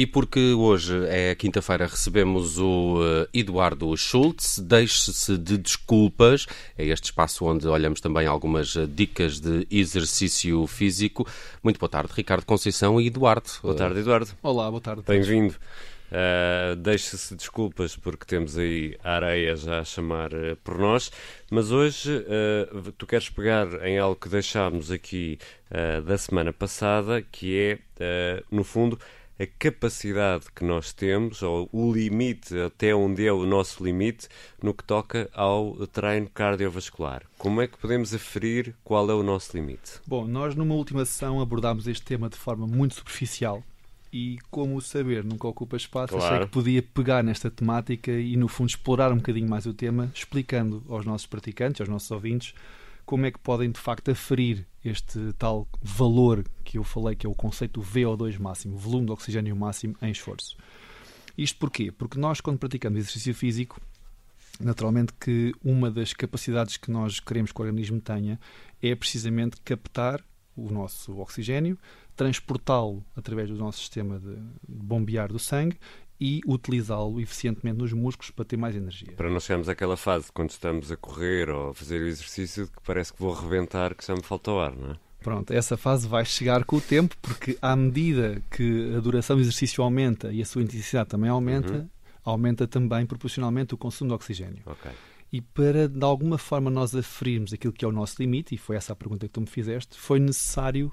E porque hoje é quinta-feira, recebemos o eh, Eduardo Schultz. Deixe-se de desculpas. É este espaço onde olhamos também algumas eh, dicas de exercício físico. Muito boa tarde, Ricardo Conceição e Eduardo. Boa tarde, Eduardo. Olá, boa tarde. Bem-vindo. Uh, Deixe-se desculpas porque temos aí a areia já a chamar uh, por nós, mas hoje uh, tu queres pegar em algo que deixámos aqui da semana passada, que é, no fundo, a capacidade que nós temos, ou o limite, até onde é o nosso limite, no que toca ao treino cardiovascular. Como é que podemos aferir qual é o nosso limite? Bom, nós numa última sessão abordámos este tema de forma muito superficial e como o saber nunca ocupa espaço, claro. achei que podia pegar nesta temática e no fundo explorar um bocadinho mais o tema, explicando aos nossos praticantes, aos nossos ouvintes, como é que podem de facto aferir este tal valor que eu falei, que é o conceito VO2 máximo, volume de oxigênio máximo em esforço. Isto porquê? Porque nós, quando praticamos exercício físico, naturalmente que uma das capacidades que nós queremos que o organismo tenha é precisamente captar o nosso oxigênio, transportá-lo através do nosso sistema de bombear do sangue e utilizá-lo eficientemente nos músculos para ter mais energia. Para não chegarmos àquela fase quando estamos a correr ou a fazer o exercício que parece que vou reventar, que já me falta o ar, não é? Pronto, essa fase vai chegar com o tempo, porque à medida que a duração do exercício aumenta e a sua intensidade também aumenta, uhum. aumenta também proporcionalmente o consumo de oxigênio. Okay. E para, de alguma forma, nós aferirmos aquilo que é o nosso limite, e foi essa a pergunta que tu me fizeste, foi necessário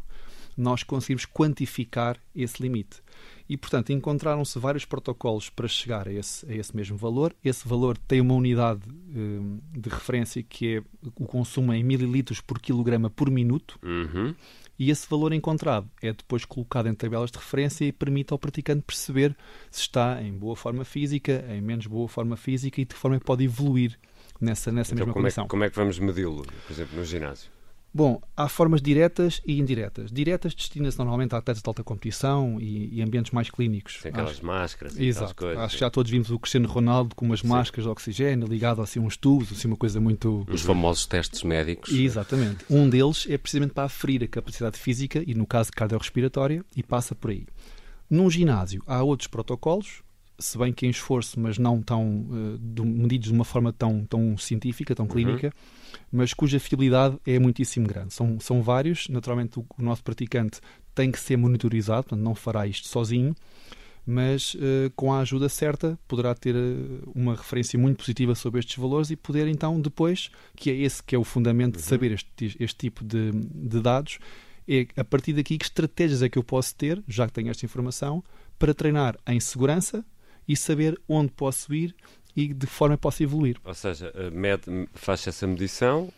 nós conseguirmos quantificar esse limite. E, portanto, encontraram-se vários protocolos para chegar a esse, a esse mesmo valor. Esse valor tem uma unidade um, de referência que é o consumo em mililitros por quilograma por minuto. Uhum. E esse valor encontrado é depois colocado em tabelas de referência e permite ao praticante perceber se está em boa forma física, em menos boa forma física e de que forma é pode evoluir nessa, nessa então, mesma como. É, como é que vamos medi-lo, por exemplo, no ginásio? Bom, há formas diretas e indiretas. Diretas destina-se normalmente a atletas de alta competição e, e ambientes mais clínicos. Tem aquelas Acho... máscaras Exato. coisas. Acho que já todos vimos o Cristiano Ronaldo com umas Sim. máscaras de oxigênio ligado assim a uns tubos, assim uma coisa muito... Os famosos testes médicos. Exatamente. Um deles é precisamente para aferir a capacidade física e, no caso, cardiorrespiratória e passa por aí. Num ginásio há outros protocolos, se bem que em esforço, mas não tão uh, medidos de uma forma tão, tão científica, tão clínica, uhum. mas cuja fiabilidade é muitíssimo grande. São, são vários, naturalmente o, o, nosso praticante tem que ser monitorizado, portanto não fará isto sozinho, mas uh, com a ajuda certa poderá ter uh, uma referência muito positiva sobre estes valores e poder então depois, que é esse que é o fundamento uhum. de saber este, este tipo de, de dados, é a partir daqui que estratégias é que eu posso ter, já que tenho esta informação, para treinar em segurança, e saber onde posso ir e de que forma posso evoluir. Ou seja, faz essa medição,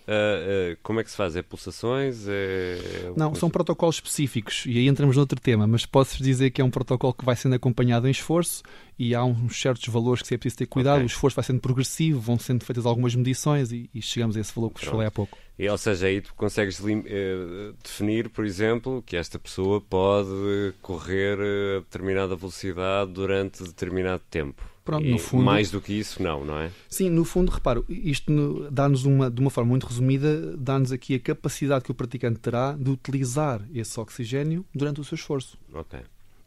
como é que se faz? É pulsações? É... Não, são protocolos específicos e aí entramos noutro tema, mas posso dizer que é um protocolo que vai sendo acompanhado em esforço e há uns certos valores que é preciso ter cuidado, okay. o esforço vai sendo progressivo, vão sendo feitas algumas medições e, e chegamos a esse valor que vos falei há pouco. E, ou seja, aí tu consegues uh, definir, por exemplo, que esta pessoa pode correr a determinada velocidade durante determinado tempo. Pronto, no fundo, mais do que isso, não, não é? Sim, no fundo, reparo, isto dá-nos uma, de uma forma muito resumida, dá-nos aqui a capacidade que o praticante terá de utilizar esse oxigênio durante o seu esforço. Ok.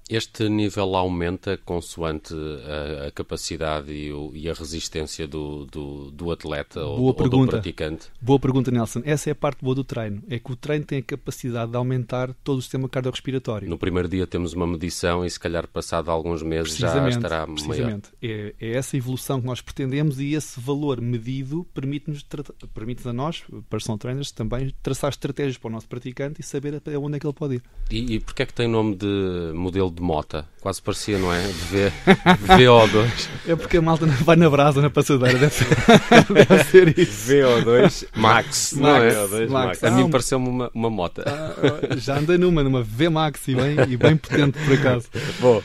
Este nível aumenta consoante a, a capacidade e, o, e, a resistência do, do, do atleta boa ou, pergunta. ou do praticante? Boa pergunta, Nelson. Essa é a parte boa do treino. É que o treino tem a capacidade de aumentar todo o sistema cardiorrespiratório. No primeiro dia temos uma medição e se calhar passado alguns meses já estará precisamente. maior. É, é essa evolução que nós pretendemos e esse valor medido permite-nos permite a nós, personal trainers, também traçar estratégias para o nosso praticante e saber até onde é que ele pode ir. E, e porquê é que tem nome de modelo de mota. Quase parecia, não é? De v, VO2. É porque a malta vai na brasa, na passadeira. Deve ser, deve ser isso. VO2 Max. Não é? VO2 Max. A mim pareceu-me uma, uma mota. Ah, já andei numa, numa V Max e bem, e bem potente por acaso. Bom.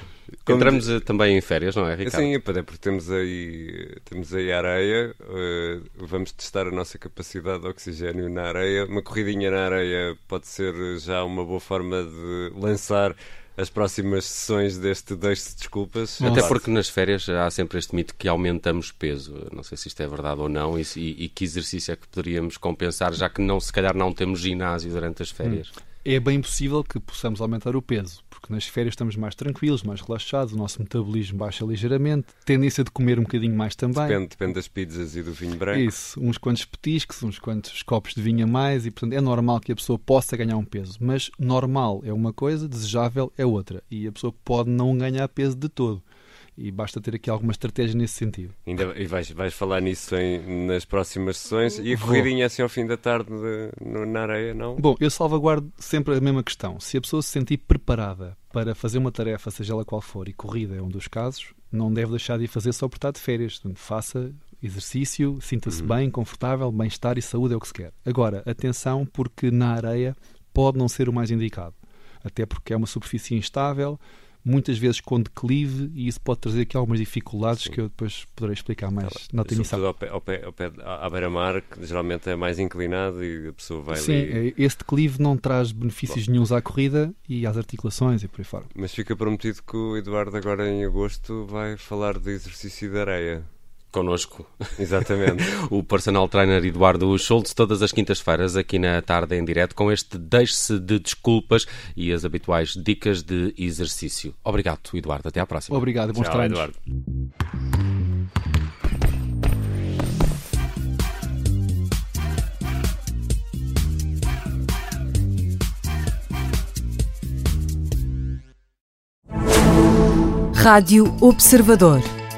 Entramos eh, também em férias, não é, Ricardo? Sim, porque temos aí, temos aí areia, uh, vamos testar a nossa capacidade de oxigênio na areia. Uma corridinha na areia pode ser já uma boa forma de lançar as próximas sessões deste Deixe-se Desculpas. Até porque nas férias há sempre este mito que aumentamos peso. Não sei se isto é verdade ou não e, e que exercício é que poderíamos compensar, já que não, se calhar não temos ginásio durante as férias. Hum é bem possível que possamos aumentar o peso, porque nas férias estamos mais tranquilos, mais relaxados, o nosso metabolismo baixa ligeiramente, tendência de comer um bocadinho mais também. Depende, depende das pizzas e do vinho branco. Isso, uns quantos petiscos, uns quantos copos de vinho a mais, e portanto é normal que a pessoa possa ganhar um peso, mas normal é uma coisa, desejável é outra, e a pessoa pode não ganhar peso de todo e basta ter aqui alguma estratégia nesse sentido. Ainda, e vais, vais falar nisso em, nas próximas sessões e a corridinha assim ao fim da tarde de, no, na areia, não? Bom, eu salvaguardo sempre a mesma questão. Se a pessoa se sentir preparada para fazer uma tarefa, seja ela qual for, e corrida é um dos casos, não deve deixar de ir fazer só por estar de férias. Portanto, faça exercício, sinta-se uhum. bem, confortável, bem-estar e saúde é o que se quer. Agora, atenção, porque na areia pode não ser o mais indicado. Até porque é uma superfície instável, muitas vezes com declive e isso pode trazer aqui algumas dificuldades Sim. que eu depois poderei explicar mais claro. na emissão. Ao pé, ao pé, ao pé, à beira-mar, que geralmente é mais inclinado e a pessoa vai Sim, ali... É, esse declive não traz benefícios Bom. nenhums à corrida e às articulações e por aí fora. Mas fica prometido que o Eduardo agora em agosto vai falar de exercício de areia connosco. Exatamente. o personal trainer Eduardo Schultz, todas as quintas-feiras, aqui na tarde em direto, com este deixe-se de desculpas e as habituais dicas de exercício. Obrigado, Eduardo. Até à próxima. Obrigado. Bons Tchau, treinos. Eduardo. Rádio Observador.